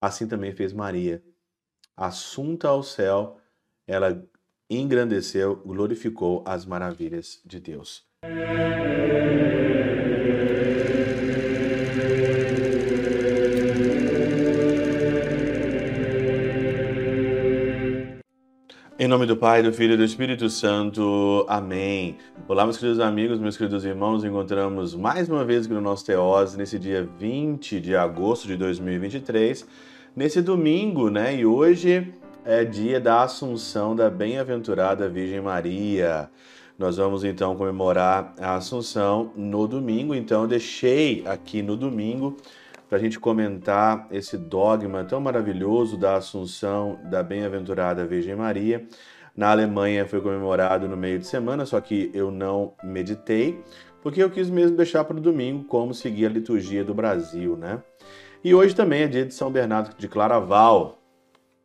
assim também fez Maria. Assunta ao céu, ela engrandeceu, glorificou as maravilhas de Deus. Nome do Pai, do Filho e do Espírito Santo. Amém. Olá, meus queridos amigos, meus queridos irmãos. Encontramos mais uma vez aqui no nosso Teose, nesse dia 20 de agosto de 2023, nesse domingo, né? E hoje é dia da Assunção da Bem-aventurada Virgem Maria. Nós vamos então comemorar a Assunção no domingo, então deixei aqui no domingo para a gente comentar esse dogma tão maravilhoso da Assunção da Bem-aventurada Virgem Maria. Na Alemanha foi comemorado no meio de semana, só que eu não meditei, porque eu quis mesmo deixar para o domingo como seguir a liturgia do Brasil, né? E hoje também é dia de São Bernardo de Claraval,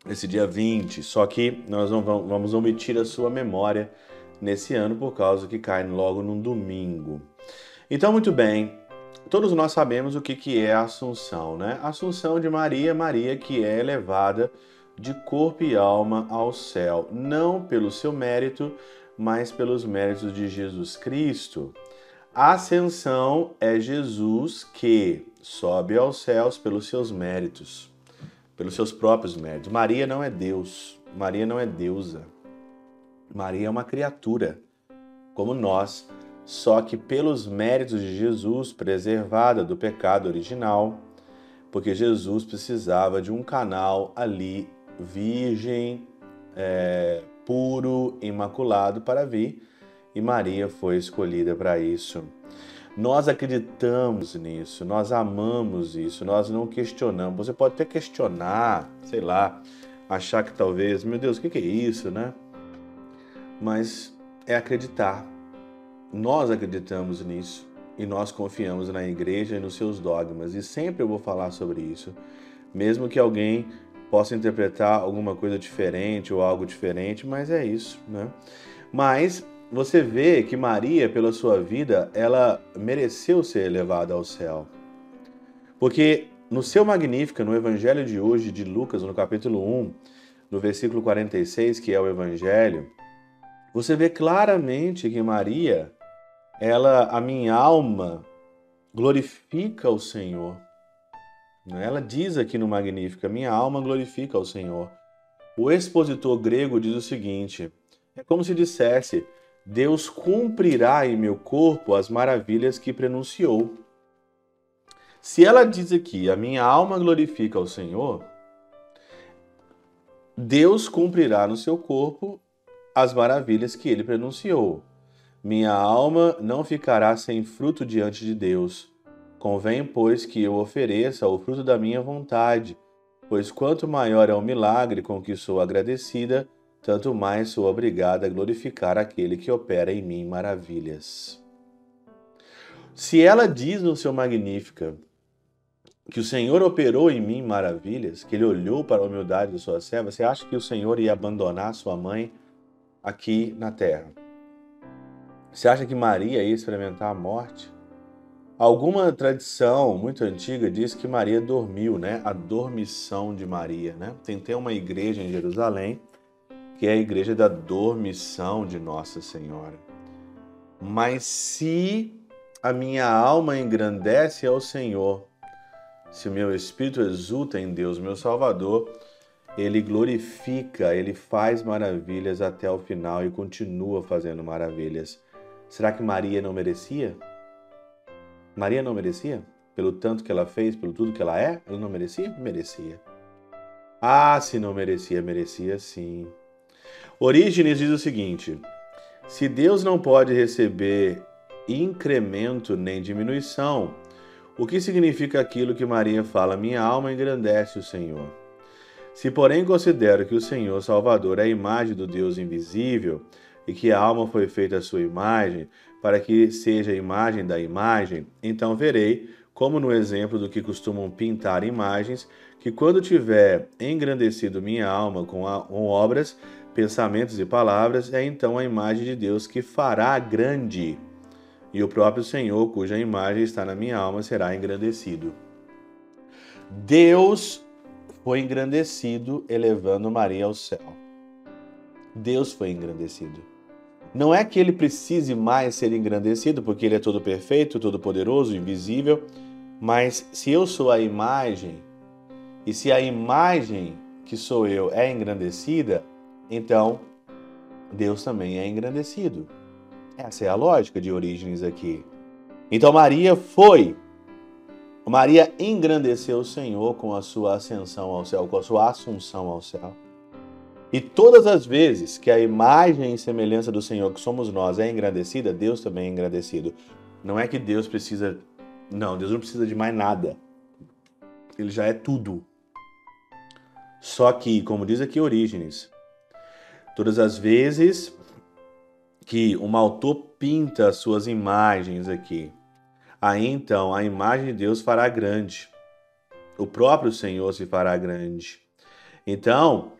esse dia 20, só que nós vamos omitir a sua memória nesse ano por causa que cai logo num domingo. Então, muito bem, Todos nós sabemos o que, que é a Assunção, né? Assunção de Maria, Maria que é elevada de corpo e alma ao céu, não pelo seu mérito, mas pelos méritos de Jesus Cristo. A ascensão é Jesus que sobe aos céus pelos seus méritos, pelos seus próprios méritos. Maria não é Deus, Maria não é deusa. Maria é uma criatura, como nós só que pelos méritos de Jesus, preservada do pecado original, porque Jesus precisava de um canal ali virgem, é, puro, imaculado para vir, e Maria foi escolhida para isso. Nós acreditamos nisso, nós amamos isso, nós não questionamos. Você pode até questionar, sei lá, achar que talvez, meu Deus, o que é isso, né? Mas é acreditar nós acreditamos nisso e nós confiamos na igreja e nos seus dogmas, e sempre eu vou falar sobre isso, mesmo que alguém possa interpretar alguma coisa diferente ou algo diferente, mas é isso, né? Mas você vê que Maria, pela sua vida, ela mereceu ser elevada ao céu. Porque no seu Magnífica, no Evangelho de hoje de Lucas, no capítulo 1, no versículo 46, que é o Evangelho, você vê claramente que Maria, ela, a minha alma glorifica o Senhor. Ela diz aqui no Magnífica: minha alma glorifica o Senhor. O expositor grego diz o seguinte: é como se dissesse, Deus cumprirá em meu corpo as maravilhas que prenunciou. Se ela diz aqui, a minha alma glorifica o Senhor, Deus cumprirá no seu corpo as maravilhas que ele prenunciou. Minha alma não ficará sem fruto diante de Deus. Convém, pois, que eu ofereça o fruto da minha vontade, pois quanto maior é o milagre com que sou agradecida, tanto mais sou obrigada a glorificar aquele que opera em mim maravilhas. Se ela diz no seu Magnífica que o Senhor operou em mim maravilhas, que ele olhou para a humildade de sua serva, você acha que o Senhor ia abandonar sua mãe aqui na terra? Você acha que Maria ia experimentar a morte? Alguma tradição muito antiga diz que Maria dormiu, né? A dormição de Maria, né? Tem até uma igreja em Jerusalém que é a igreja da dormição de Nossa Senhora. Mas se a minha alma engrandece ao Senhor, se o meu espírito exulta em Deus, meu Salvador, ele glorifica, ele faz maravilhas até o final e continua fazendo maravilhas. Será que Maria não merecia? Maria não merecia? Pelo tanto que ela fez, pelo tudo que ela é? Ela não merecia? Merecia. Ah, se não merecia, merecia sim. Orígenes diz o seguinte: se Deus não pode receber incremento nem diminuição, o que significa aquilo que Maria fala? Minha alma engrandece o Senhor. Se, porém, considero que o Senhor Salvador é a imagem do Deus invisível, e que a alma foi feita à sua imagem, para que seja a imagem da imagem, então verei, como no exemplo do que costumam pintar imagens, que quando tiver engrandecido minha alma com, a, com obras, pensamentos e palavras, é então a imagem de Deus que fará grande. E o próprio Senhor, cuja imagem está na minha alma, será engrandecido. Deus foi engrandecido, elevando Maria ao céu. Deus foi engrandecido. Não é que ele precise mais ser engrandecido, porque ele é todo perfeito, todo poderoso, invisível, mas se eu sou a imagem, e se a imagem que sou eu é engrandecida, então Deus também é engrandecido. Essa é a lógica de Orígenes aqui. Então Maria foi. Maria engrandeceu o Senhor com a sua ascensão ao céu, com a sua assunção ao céu. E todas as vezes que a imagem e semelhança do Senhor, que somos nós, é engrandecida, Deus também é engrandecido. Não é que Deus precisa. Não, Deus não precisa de mais nada. Ele já é tudo. Só que, como diz aqui Orígenes, todas as vezes que um autor pinta as suas imagens aqui, aí então a imagem de Deus fará grande. O próprio Senhor se fará grande. Então,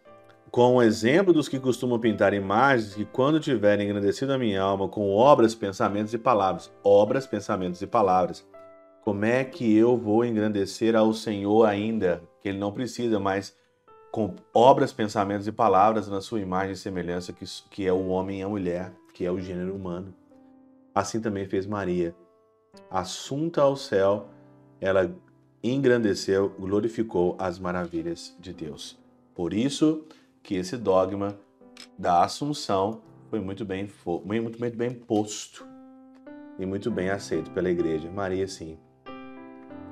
com o exemplo dos que costumam pintar imagens que, quando tiverem engrandecido a minha alma com obras, pensamentos e palavras, obras, pensamentos e palavras, como é que eu vou engrandecer ao Senhor ainda, que ele não precisa, mas com obras, pensamentos e palavras na sua imagem e semelhança, que, que é o homem e a mulher, que é o gênero humano. Assim também fez Maria. Assunta ao céu, ela engrandeceu, glorificou as maravilhas de Deus. Por isso, que esse dogma da Assunção foi muito bem, muito, muito bem posto e muito bem aceito pela igreja. Maria, sim,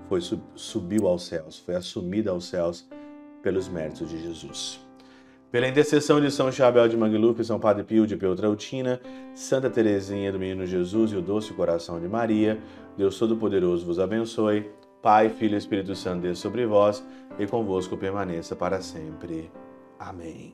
foi, subiu aos céus, foi assumida aos céus pelos méritos de Jesus. Pela intercessão de São Chabel de Mangluf, São Padre Pio de Peltrautina, Santa Teresinha do Menino Jesus e o Doce Coração de Maria, Deus Todo-Poderoso vos abençoe. Pai, Filho e Espírito Santo, Deus sobre vós e convosco permaneça para sempre. Amém.